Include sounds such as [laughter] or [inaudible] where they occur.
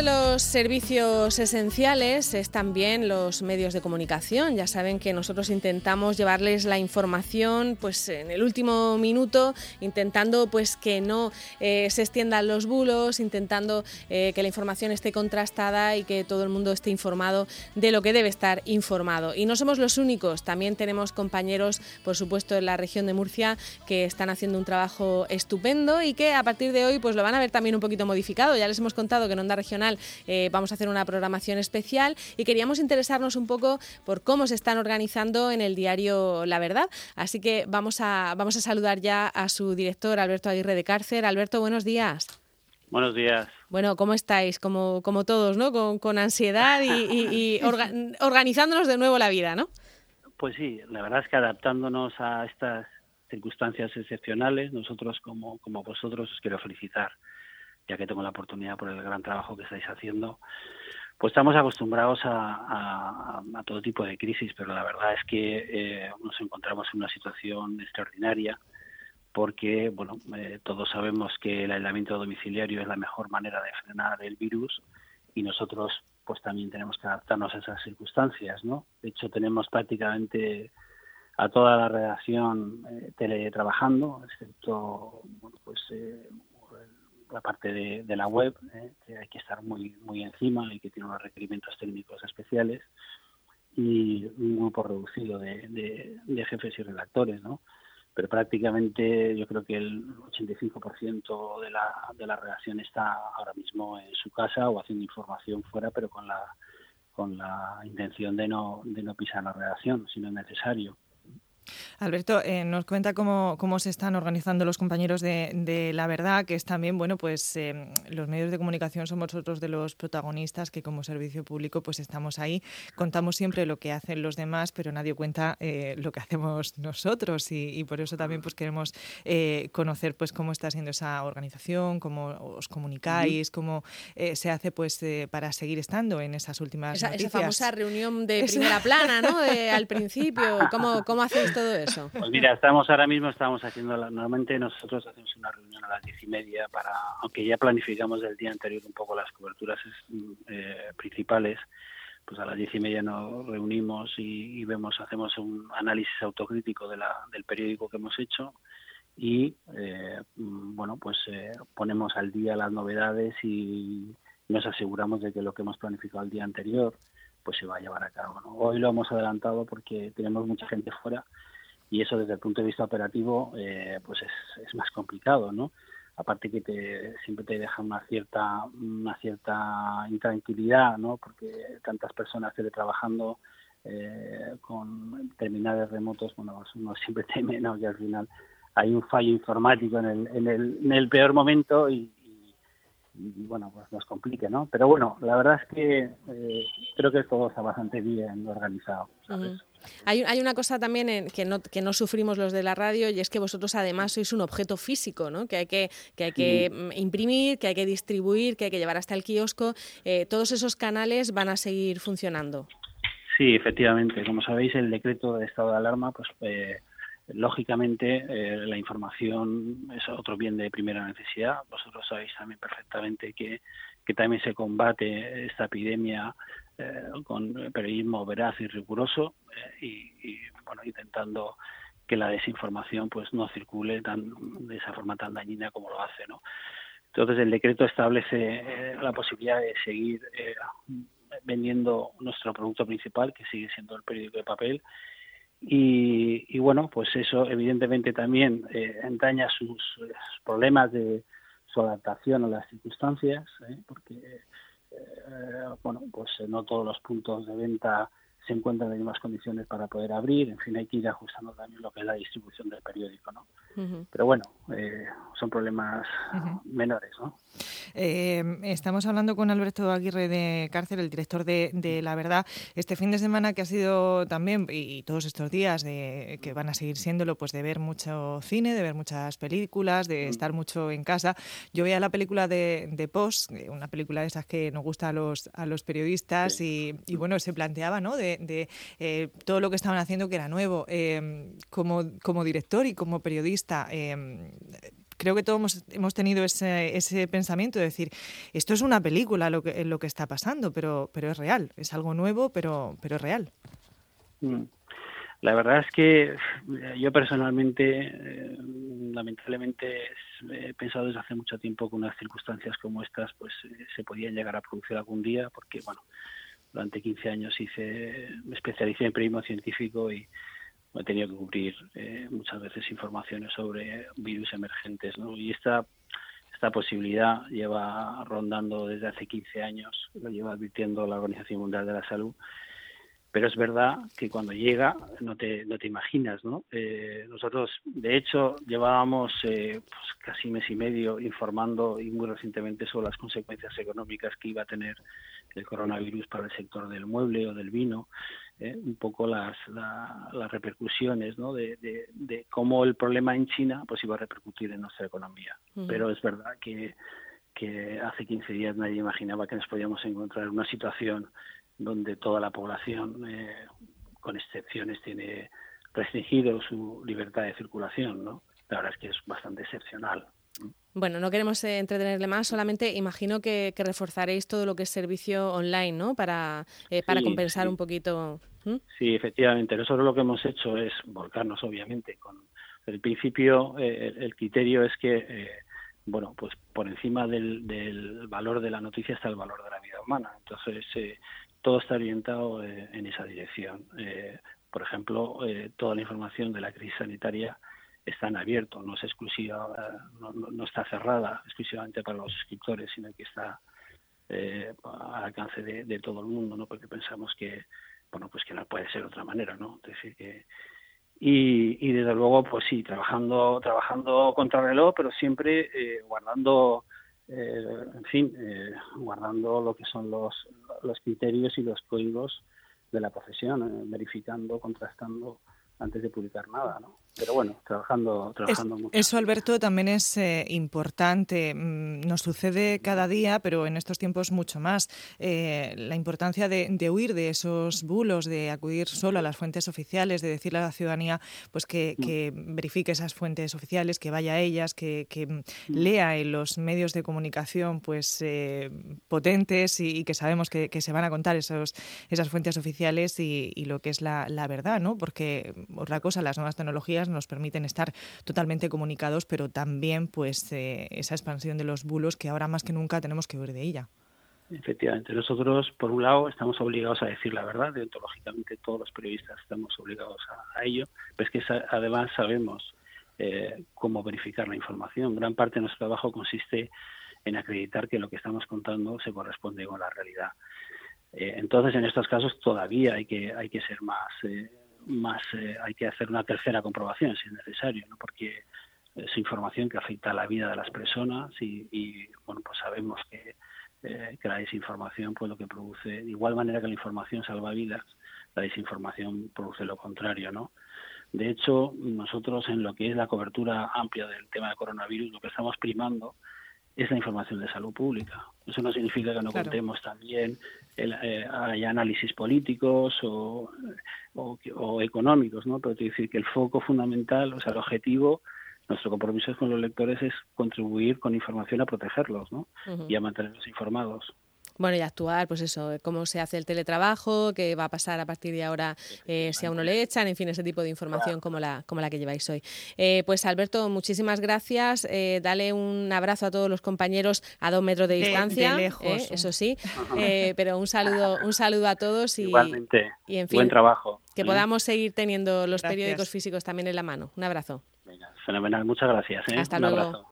De los servicios esenciales es también los medios de comunicación. Ya saben que nosotros intentamos llevarles la información pues en el último minuto, intentando pues que no eh, se extiendan los bulos, intentando eh, que la información esté contrastada y que todo el mundo esté informado de lo que debe estar informado. Y no somos los únicos, también tenemos compañeros, por supuesto, en la región de Murcia que están haciendo un trabajo estupendo y que a partir de hoy pues lo van a ver también un poquito modificado. Ya les hemos contado que en Onda Regional eh, vamos a hacer una programación especial y queríamos interesarnos un poco por cómo se están organizando en el diario La Verdad. Así que vamos a, vamos a saludar ya a su director, Alberto Aguirre de Cárcer. Alberto, buenos días. Buenos días. Bueno, ¿cómo estáis? Como, como todos, ¿no? Con, ansiedad y, [laughs] organizándonos de nuevo la vida, ¿no? Pues sí, la verdad es que adaptándonos a estas circunstancias excepcionales, nosotros como, como vosotros os quiero felicitar ya que tengo la oportunidad por el gran trabajo que estáis haciendo, pues estamos acostumbrados a, todo tipo de crisis, pero la verdad es que eh, nos encontramos en una situación extraordinaria porque, bueno, eh, todos sabemos que el aislamiento domiciliario es la mejor manera de frenar el virus y nosotros pues también tenemos que adaptarnos a esas circunstancias, ¿no? De hecho, tenemos prácticamente a toda la redacción eh, teletrabajando, excepto bueno, pues la parte de, la web, eh, que hay que estar muy, muy encima y que tiene unos requerimientos técnicos especiales, y un grupo reducido de, jefes y redactores, ¿no? Pero prácticamente yo creo que el 85% de la, de la redacción está ahora mismo en su casa o haciendo información fuera, pero con la, con la intención de no, de no pisar la redacción, si no es necesario. Alberto, eh, nos cuenta cómo, cómo, se están organizando los compañeros de, La Verdad, que es también, bueno, pues eh, los medios de comunicación somos otros de los protagonistas que como servicio público pues estamos ahí, contamos siempre lo que hacen los demás, pero nadie cuenta eh, lo que hacemos [laughs] nosotros y, por eso también pues queremos conocer pues cómo está siendo esa organización, cómo os comunicáis, cómo se hace pues para seguir estando en esas últimas esa, noticias. Esa famosa reunión de primera plana, ¿no? [laughs] al principio, ¿cómo, cómo hacéis Pues mira, estamos ahora mismo, estamos haciendo, normalmente nosotros hacemos una reunión a las diez y media para, aunque ya planificamos del día anterior un poco las coberturas eh, principales, pues a las diez y media nos reunimos y, vemos, hacemos un análisis autocrítico del periódico que hemos hecho y, eh, bueno, pues eh, ponemos al día las novedades y nos aseguramos de que lo que hemos planificado el día anterior pues se va a llevar a cabo. Hoy lo hemos adelantado porque tenemos mucha gente fuera y eso desde el punto de vista operativo eh, pues es, más complicado, ¿no? Aparte que te, siempre te deja una cierta una cierta intranquilidad, ¿no? Porque tantas personas teletrabajando eh, con terminales remotos, bueno, uno siempre [laughs] teme, ¿no? Que al final hay un fallo informático en el, en el, en el peor momento y, bueno, pues nos complique, ¿no? Pero bueno, la verdad es que eh, creo que todo está bastante bien organizado, ¿sabes? Hay, hay, una cosa también que, no, que no sufrimos los de la radio y es que vosotros además sois un objeto físico, ¿no? Que hay que, que, hay que mm, imprimir, que hay que distribuir, que hay que llevar hasta el kiosco. Eh, todos esos canales van a seguir funcionando. Sí, efectivamente. Como sabéis, el decreto de estado de alarma, pues eh, lógicamente eh, la información es otro bien de primera necesidad. Vosotros sabéis también perfectamente que, también se combate esta epidemia eh, con periodismo veraz y riguroso eh, y, bueno intentando que la desinformación pues no circule tan de esa forma tan dañina como lo hace no entonces el decreto establece la posibilidad de seguir vendiendo nuestro producto principal que sigue siendo el periódico de papel y, bueno, pues eso evidentemente también eh, entraña sus, problemas de su adaptación a las circunstancias, ¿eh? porque eh, bueno, pues no todos los puntos de venta se encuentran en las mismas condiciones para poder abrir, en fin, hay que ir ajustando también lo que es la distribución del periódico, ¿no? Pero bueno, eh, son problemas menores, ¿no? Eh, estamos hablando con Alberto Aguirre de Cárcel, el director de, La Verdad, este fin de semana que ha sido también, y, todos estos días de, que van a seguir siéndolo, pues de ver mucho cine, de ver muchas películas, de mm. estar mucho en casa. Yo veía la película de, de Post, una película de esas que nos gusta a los, a los periodistas, y, y, bueno, se planteaba, ¿no? De, de eh, todo lo que estaban haciendo que era nuevo. Eh, como, como director y como periodista, eh, creo que todos hemos, tenido ese, ese, pensamiento de decir, esto es una película lo que, lo que está pasando, pero, es real, es algo nuevo, pero, pero es real. Mm. La verdad es que yo personalmente, eh, lamentablemente, he pensado desde hace mucho tiempo que unas circunstancias como estas pues eh, se podían llegar a producir algún día, porque bueno, durante 15 años hice, me especialicé en periodismo científico y he tenido que cubrir eh, muchas veces informaciones sobre virus emergentes, ¿no? Y esta esta posibilidad lleva rondando desde hace 15 años, lo lleva advirtiendo la Organización Mundial de la Salud pero es verdad que cuando llega no te, no te imaginas, ¿no? Eh, nosotros, de hecho, llevábamos eh, pues casi mes y medio informando y muy recientemente sobre las consecuencias económicas que iba a tener el coronavirus para el sector del mueble o del vino, ¿eh? un poco las, las repercusiones, ¿no? De, de, cómo el problema en China pues iba a repercutir en nuestra economía. Pero es verdad que, que hace 15 días nadie imaginaba que nos podíamos encontrar en una situación donde toda la población, eh, con excepciones, tiene restringido su libertad de circulación, ¿no? La verdad es que es bastante excepcional. Bueno, no queremos eh, entretenerle más, solamente imagino que, reforzaréis todo lo que es servicio online, ¿no? Para, eh, para compensar un poquito. Sí, efectivamente. Nosotros lo que hemos hecho es volcarnos, obviamente, con el principio, el criterio es que, bueno, pues por encima del, del, valor de la noticia está el valor de la vida humana. Entonces, todo está orientado eh, en esa dirección. Eh, por ejemplo, eh, toda la información de la crisis sanitaria está en abierto, no es exclusiva, no, está cerrada exclusivamente para los suscriptores, sino que está al alcance de, todo el mundo, ¿no? Porque pensamos que, bueno, pues que no puede ser de otra manera, ¿no? decir, que, y, y desde luego, pues sí, trabajando, trabajando contra reloj, pero siempre guardando eh, en fin, eh, guardando lo que son los, los criterios y los códigos de la profesión, eh, verificando, contrastando antes de publicar nada, ¿no? Pero bueno, trabajando, trabajando mucho. Eso, Alberto, también es eh, importante. Mm, nos sucede cada día, pero en estos tiempos mucho más. Eh, la importancia de, huir de esos bulos, de acudir solo a las fuentes oficiales, de decirle a la ciudadanía pues que, mm. verifique esas fuentes oficiales, que vaya a ellas, que, mm. lea en los medios de comunicación pues eh, potentes y, que sabemos que, se van a contar esos, esas fuentes oficiales y, lo que es la, la verdad, ¿no? Porque otra cosa, las nuevas tecnologías nos permiten estar totalmente comunicados, pero también pues eh, esa expansión de los bulos que ahora más que nunca tenemos que ver de ella. Efectivamente, nosotros por un lado estamos obligados a decir la verdad, deontológicamente todos los periodistas estamos obligados a, ello, pero es que además sabemos eh, cómo verificar la información. Gran parte de nuestro trabajo consiste en acreditar que lo que estamos contando se corresponde con la realidad. Eh, entonces, en estos casos todavía hay que hay que ser más más eh, hay que hacer una tercera comprobación si es necesario, ¿no? porque es información que afecta a la vida de las personas y, bueno, pues sabemos que, eh, que la desinformación pues lo que produce, de igual manera que la información salva vidas, la desinformación produce lo contrario, ¿no? De hecho, nosotros en lo que es la cobertura amplia del tema del coronavirus, lo que estamos primando es la información de salud pública. Eso no significa que no contemos también el, eh, hay análisis políticos o, o, económicos, ¿no? Pero decir que el foco fundamental, o sea, el objetivo, nuestro compromiso con los lectores es contribuir con información a protegerlos, ¿no? Y a mantenerlos informados. Bueno, y actuar, pues eso, cómo se hace el teletrabajo, qué va a pasar a partir de ahora eh, si a uno le echan, en fin, ese tipo de información como la, como la que lleváis hoy. Eh, pues Alberto, muchísimas gracias. Eh, dale un abrazo a todos los compañeros a dos metros de distancia, eso sí, pero un saludo, un saludo a todos y, Igualmente. y en fin, buen trabajo. Que podamos seguir teniendo los periódicos físicos también en la mano. Un abrazo. fenomenal, muchas gracias. Hasta luego.